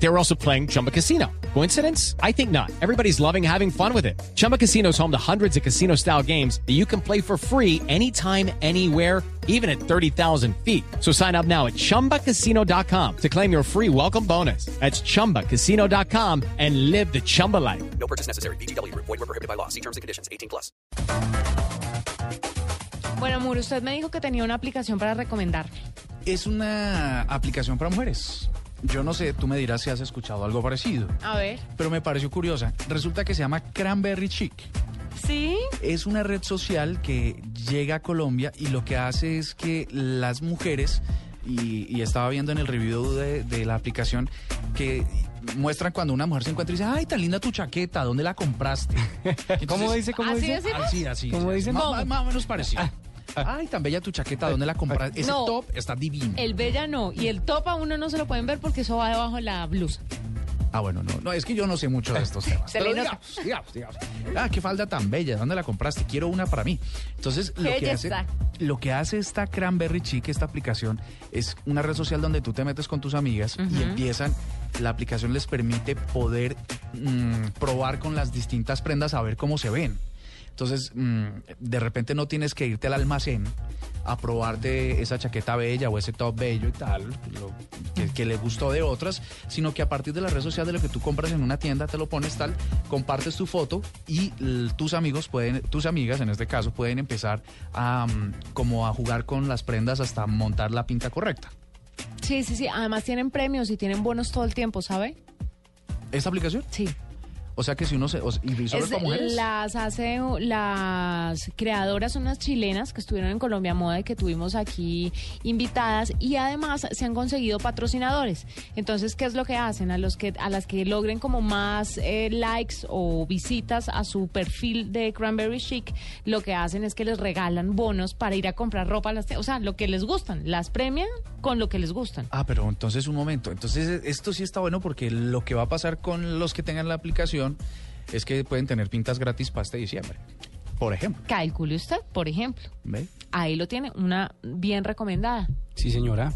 They were also playing Chumba Casino. Coincidence? I think not. Everybody's loving having fun with it. Chumba Casino is home to hundreds of casino style games that you can play for free anytime, anywhere, even at 30,000 feet. So sign up now at chumbacasino.com to claim your free welcome bonus. That's chumbacasino.com and live the Chumba life. No purchase necessary. BGW. Void were prohibited by law. See terms and conditions. 18 plus. Bueno, Muro, usted me dijo que tenía una aplicación para recomendar. Es una aplicación para mujeres. Yo no sé, tú me dirás si has escuchado algo parecido, A ver. pero me pareció curiosa. Resulta que se llama Cranberry Chic. ¿Sí? Es una red social que llega a Colombia y lo que hace es que las mujeres, y, y estaba viendo en el review de, de la aplicación, que muestran cuando una mujer se encuentra y dice, ay, tan linda tu chaqueta, ¿dónde la compraste? ¿Cómo dice? ¿Cómo ¿Así dice? decimos? Así, así. ¿Cómo sí, dicen? Más, más- más o menos parecido. Ay, tan bella tu chaqueta, ¿dónde la compraste? Ese No. top está divino. El bella no. Y el top a uno no se lo pueden ver porque eso va debajo de la blusa. Ah, bueno, no, no, es que yo no sé mucho de estos temas. Se Pero le nota. digamos, digamos, digamos. Ah, qué falda tan bella, ¿dónde la compraste? Quiero una para mí. Entonces, lo Qué que, hace, belleza. lo que hace esta Cranberry Chic, esta aplicación, es una red social donde tú te metes con tus amigas y empiezan, la aplicación les permite poder mm, probar con las distintas prendas a ver cómo se ven. Entonces, mm, de repente no tienes que irte al almacén a probarte esa chaqueta bella o ese top bello y tal, lo que, que le gustó de otras, sino que a partir de la red social de lo que tú compras en una tienda, te lo pones tal, compartes tu foto y tus amigos pueden, tus amigas en este caso, pueden empezar a mm, como a jugar con las prendas hasta montar la pinta correcta. Sí, sí, sí. Además tienen premios y tienen bonos todo el tiempo, ¿sabe? ¿Esta aplicación? Sí. O sea que si uno se... o- ¿Y solo es para mujeres? las hace las creadoras son unas chilenas que estuvieron en Colombia Moda y que tuvimos aquí invitadas y además se han conseguido patrocinadores. Entonces, ¿qué es lo que hacen? A los que a las que logren como más eh, likes o visitas a su perfil de Cranberry Chic, lo que hacen es que les regalan bonos para ir a comprar ropa, a las, o sea, lo que les gustan, las premian con lo que les gustan. Ah, pero entonces un momento. Entonces esto sí está bueno porque lo que va a pasar con los que tengan la aplicación es que pueden tener pintas gratis para este diciembre. Por ejemplo. Calcule usted, por ejemplo. ¿Ve? Ahí lo tiene, una bien recomendada. Sí, señora.